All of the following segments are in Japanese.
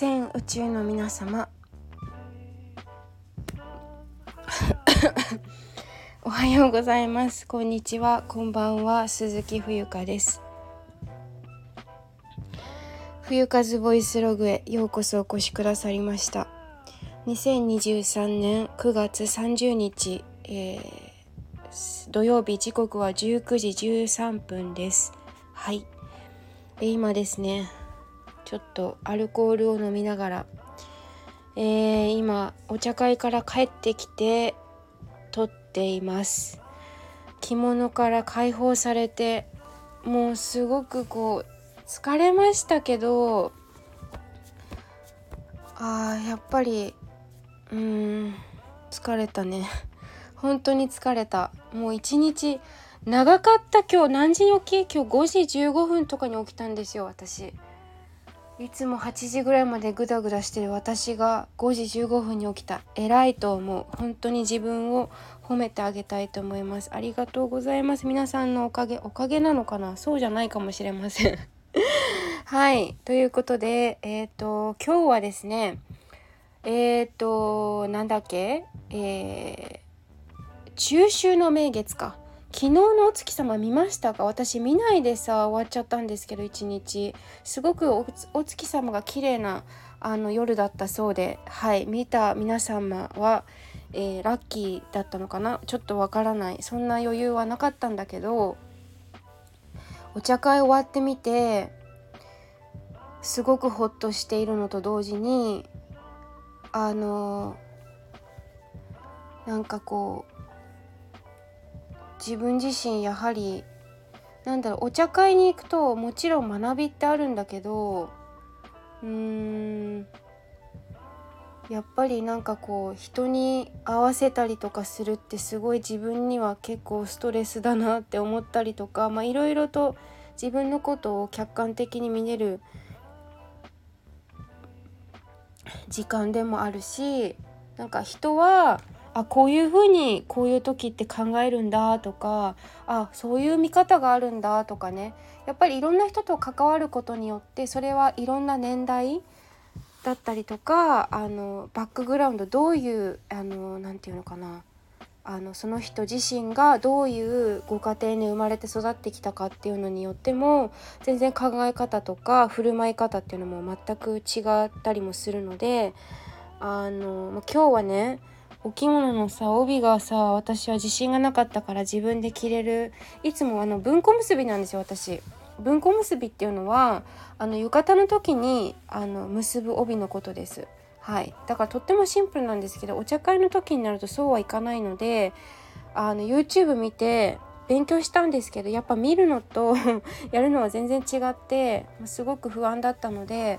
全宇宙の皆様。おはようございます。こんにちは。こんばんは。鈴木冬香です。冬風ボイスログへようこそお越しくださりました。2023年9月30日、えー、土曜日時刻は19時13分です。はい、今ですねちょっとアルコールを飲みながら、えー、今お茶会から帰ってきて撮っています。着物から解放されてもうすごくこう疲れましたけどあーやっぱりうーん疲れたね。本当に疲れた。もう一日長かった。今日何時に起き？今日5時15分とかに起きたんですよ私。いつも8時ぐらいまでグダグダしてる私が5時15分に起きた。偉いと思う。本当に自分を褒めてあげたいと思います。ありがとうございます。皆さんのおかげおかげなのかな？そうじゃないかもしれません。はい。ということでえっ、ー、と今日はですねえっ、ー、となんだっけ？えー、中秋の名月か。昨日のお月様見ましたか？私見ないでさ終わっちゃったんですけど一日。すごくお月様が綺麗なあの夜だったそうで。はい見た皆様は、えー、ラッキーだったのかな？ちょっとわからない。そんな余裕はなかったんだけどお茶会終わってみてすごくほっとしているのと同時にあのなんかこう自分自身やはりなんだろうお茶会に行くともちろん学びってあるんだけどうーんやっぱりなんかこう人に合わせたりとかするってすごい自分には結構ストレスだなって思ったりとかまあいろいろと自分のことを客観的に見れる時間でもあるしなんか人はあこういうふうにこういう時って考えるんだとかあそういう見方があるんだとかね。やっぱりいろんな人と関わることによってそれはいろんな年代だったりとかあのバックグラウンドどういう何て言うのかな。あのその人自身がどういうご家庭に生まれて育ってきたかっていうのによっても全然考え方とか振る舞い方っていうのも全く違ったりもするのであの今日はねお着物のさ帯がさ私は自信がなかったから自分で着れるいつもあの文庫結びなんですよ私。文庫結びっていうのはあの浴衣の時にあの結ぶ帯のことです。はい、だからとってもシンプルなんですけどお茶会の時になるとそうはいかないのであの YouTube 見て勉強したんですけどやっぱ見るのと やるのは全然違ってすごく不安だったので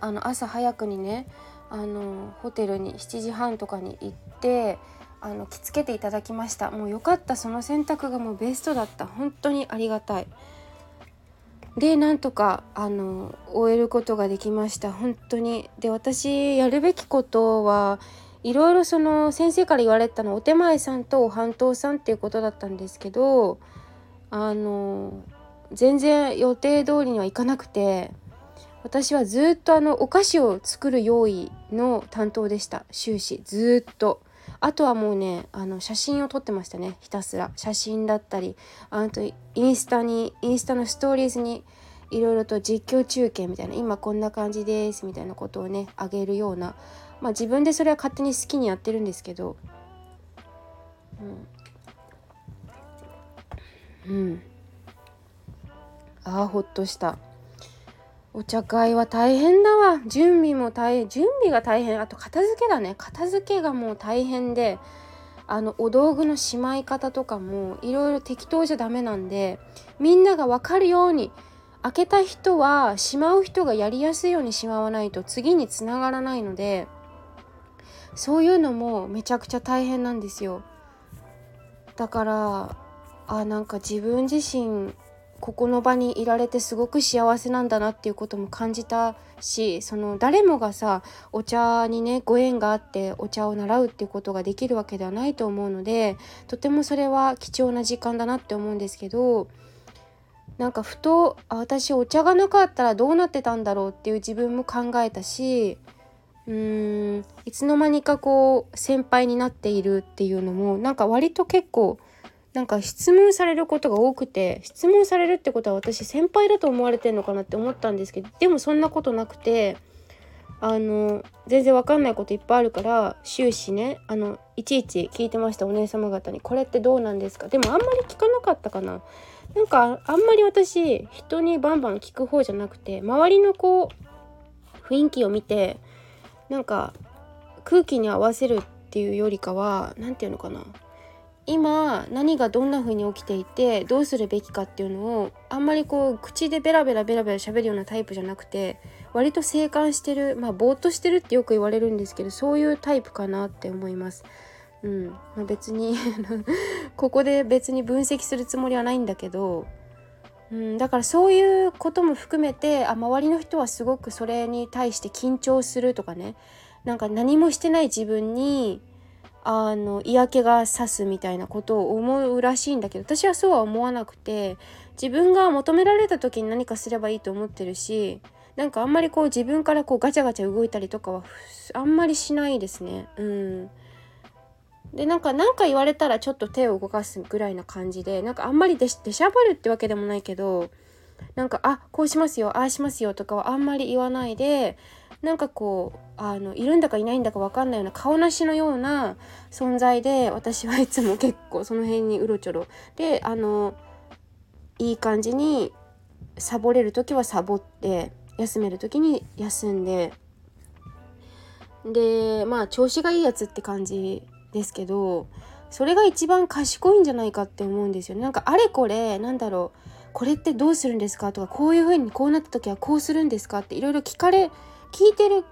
あの朝早くにねあのホテルに7時半とかに行ってあの着付けていただきました。もうよかった。その選択がもうベストだった。本当にありがたい。でなんとかあの終えることができました。本当に。で私やるべきことはいろいろその先生から言われたのお手前さんとお半島さんっていうことだったんですけどあの全然予定通りにはいかなくて私はずっとあのお菓子を作る用意の担当でした。終始。ずっと。あとはもうねあの写真を撮ってましたね。ひたすら。写真だったりあとインスタにインスタのストーリーズにいろいろと実況中継みたいな。今こんな感じですみたいなことをねあげるような。まあ自分でそれは勝手に好きにやってるんですけど。うん、うん、ああほっとした。お茶会は大変だわ。準備も大変。準備が大変。あと片付けだね。片付けがもう大変であのお道具のしまい方とかもいろいろ適当じゃダメなんでみんなが分かるように開けた人はしまう人がやりやすいようにしまわないと次につながらないのでそういうのもめちゃくちゃ大変なんですよ。だからあなんか自分自身ここの場にいられてすごく幸せなんだなっていうことも感じたしその誰もがさお茶にねご縁があってお茶を習うっていうことができるわけではないと思うのでとてもそれは貴重な時間だなって思うんですけどなんかふと私お茶がなかったらどうなってたんだろうっていう自分も考えたしうーんいつの間にかこう先輩になっているっていうのもなんか割と結構なんか質問されることが多くて質問されるってことは私先輩だと思われてんのかなって思ったんですけどでもそんなことなくてあの全然わかんないこといっぱいあるから終始ねあのいちいち聞いてましたお姉様方に「これってどうなんですか?」でもあんまり聞かなかったかな。なんかあんまり私人にバンバン聞く方じゃなくて周りのこう雰囲気を見てなんか空気に合わせるっていうよりかは何て言うのかな今何がどんな風に起きていてどうするべきかっていうのをあんまりこう口でベラベラベラベラ喋るようなタイプじゃなくて割と静観してるまあぼーっとしてるってよく言われるんですけどそういうタイプかなって思います。うん。まあ、別に ここで別に分析するつもりはないんだけど、うん、だからそういうことも含めてあ周りの人はすごくそれに対して緊張するとかね。なんか何もしてない自分にあの嫌気がさすみたいなことを思うらしいんだけど私はそうは思わなくて自分が求められた時に何かすればいいと思ってるしなんかあんまりこう自分からこうガチャガチャ動いたりとかはあんまりしないですね。うんでなんか何か言われたらちょっと手を動かすぐらいな感じでなんかあんまりでしゃばるってわけでもないけどなんかあこうしますよああしますよとかはあんまり言わないでなんかこうあのいるんだかいないんだか分かんないような顔なしのような存在で私はいつも結構その辺にうろちょろであのいい感じにサボれる時はサボって休める時に休んででまあ調子がいいやつって感じですけどそれが一番賢いんじゃないかって思うんですよね。なんかあれこれなんだろうこれってどうするんですかとかこういう風にこうなった時はこうするんですかっていろいろ聞かれ聞いてる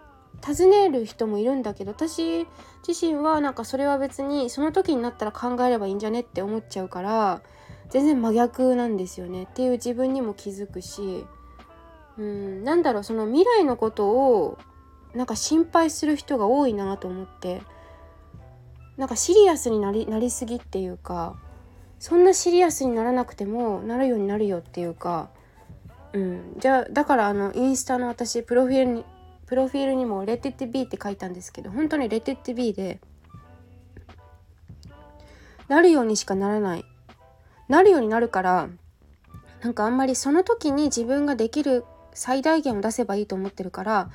尋ねる人もいるんだけど私自身はなんかそれは別にその時になったら考えればいいんじゃねって思っちゃうから全然真逆なんですよねっていう自分にも気づくし。うんなんだろうその未来のことをなんか心配する人が多いなと思って。なんかシリアスになりなりすぎっていうかそんなシリアスにならなくてもなるようになるよっていうか、うん、じゃあだからあのインスタの私プロフィールにプロフィールにも「Let it be」って書いたんですけど本当に「Let it be」でなるようにしかならない。なるようになるからなんかあんまりその時に自分ができる最大限を出せばいいと思ってるから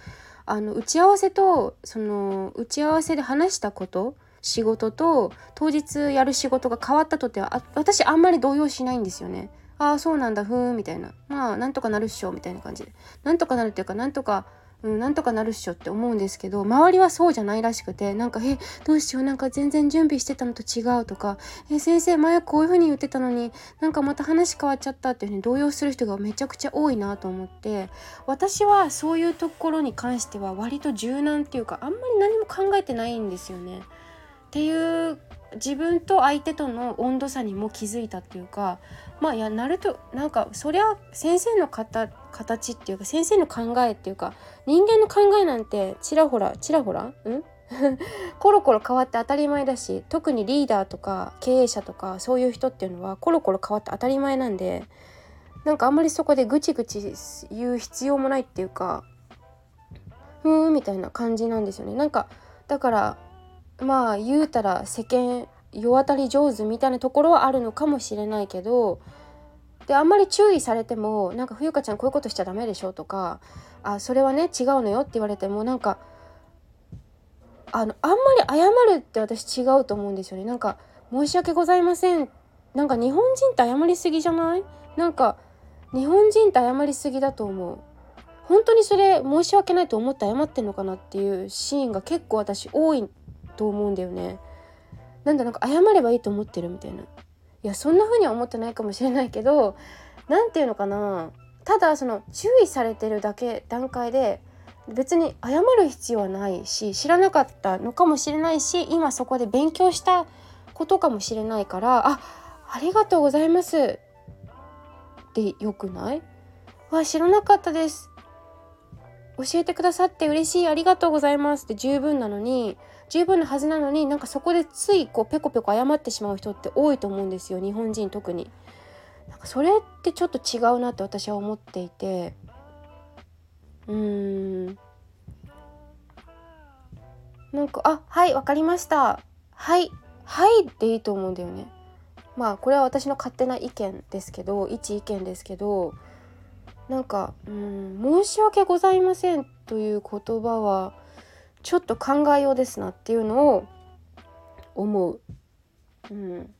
あの打ち合わせとその打ち合わせで話したこと仕事と当日やる仕事が変わったとては私あんまり動揺しないんですよね。ああそうなんだふーんみたいな。まあなんとかなるっしょみたいな感じで。なんとかなるっていうかなんとかうん、なんとかなるっしょって思うんですけど周りはそうじゃないらしくてなんか「えどうしようなんか全然準備してたのと違う」とか「え先生前こういう風に言ってたのになんかまた話変わっちゃった」っていう風に動揺する人がめちゃくちゃ多いなと思って私はそういうところに関しては割と柔軟っていうかあんまり何も考えてないんですよね。っていう自分と相手との温度差にも気づいたっていうかまあいやなるとなんかそりゃ先生の方形っていうか先生の考えっていうか人間の考えなんてちらほらちらほらん？コロコロ変わって当たり前だし特にリーダーとか経営者とかそういう人っていうのはコロコロ変わって当たり前なんでなんかあんまりそこでぐちぐち言う必要もないっていうかふーんみたいな感じなんですよね。なんかだからまあ言うたら世間世渡り上手みたいなところはあるのかもしれないけどであんまり注意されてもなんか冬香ちゃんこういうことしちゃダメでしょとかあそれはね違うのよって言われてもなんかあのあんまり謝るって私違うと思うんですよね。なんか申し訳ございません。なんか日本人って謝りすぎじゃない？なんか日本人って謝りすぎだと思う。本当にそれ申し訳ないと思って謝ってんのかなっていうシーンが結構私多いと思うんだよね。なんだなんか謝ればいいと思ってるみたいな。いやそんな風には思ってないかもしれないけど何て言うのかな。ただその注意されてるだけ段階で別に謝る必要はないし知らなかったのかもしれないし今そこで勉強したことかもしれないからあありがとうございます。ってよくない？わ知らなかったです。教えてくださって嬉しい。ありがとうございます。って十分なのに十分なはずなのになんかそこでついこうペコペコ謝ってしまう人って多いと思うんですよ日本人特に。なんかそれってちょっと違うなって私は思っていてうーんなんか「あはいわかりましたはいはい」っていいと思うんだよね。まあこれは私の勝手な意見ですけど一意見ですけどなんか「うん申し訳ございません」という言葉はちょっと考えようですなっていうのを思う。うん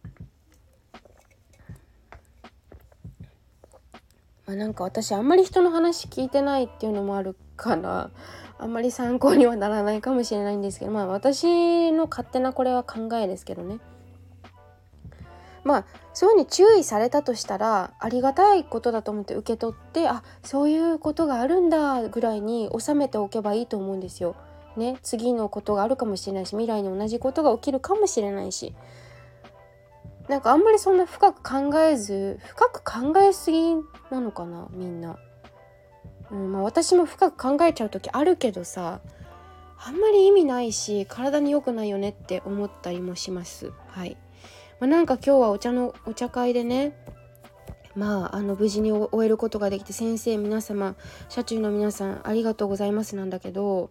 まあ、なんか私あんまり人の話聞いてないっていうのもあるからあんまり参考にはならないかもしれないんですけどまあ私の勝手なこれは考えですけどねまあそういうふうに注意されたとしたらありがたいことだと思って受け取ってあそういうことがあるんだぐらいに収めておけばいいと思うんですよ。ね、次のことがあるかもしれないし未来に同じことが起きるかもしれないしなんかあんまりそんな深く考えず深く考えすぎなのかなみんな。うんまあ、私も深く考えちゃう時あるけどさあんまり意味ないし体に良くないよねって思ったりもします。はい、まあ、なんか今日はお茶のお茶会でねまああの無事に終えることができて先生皆様車中の皆さんありがとうございますなんだけど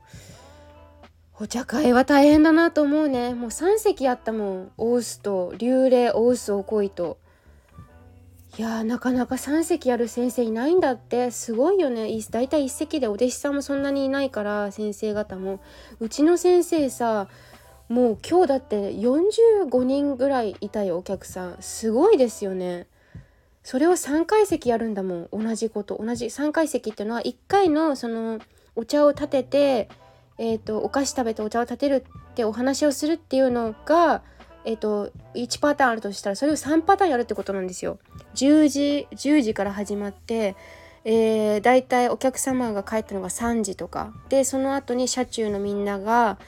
お茶会は大変だなと思うね。もう3席あったもん。大臼と流霊大臼おこいと。いやなかなか3席ある先生いないんだって。すごいよね。だいたい1席でお弟子さんもそんなにいないから先生方も。うちの先生さもう今日だって45人ぐらいいたよお客さん。すごいですよね。それを3階席やるんだもん。同じこと。同じ3階席っていうのは1回のそのお茶を立ててえーと、お菓子食べてお茶を立てるってお話をするっていうのが、えーと、1パターンあるとしたらそれを3パターンやるってことなんですよ。10時10時から始まって、えー、だいたいお客様が帰ったのが3時とかでその後に車中のみんなが、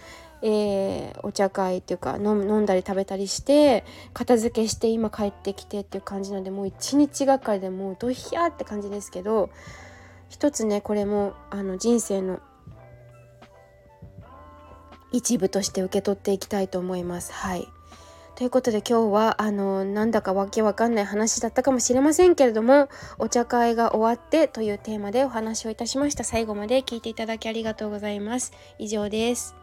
えー、お茶会っていうか飲んだり食べたりして片付けして今帰ってきてっていう感じなんでもう一日がかりでもうドヒャーって感じですけど一つねこれもあの人生の一部として受け取っていきたいと思います。はい。ということで今日はあのなんだかわけわかんない話だったかもしれませんけれどもお茶会が終わってというテーマでお話をいたしました。最後まで聞いていただきありがとうございます。以上です。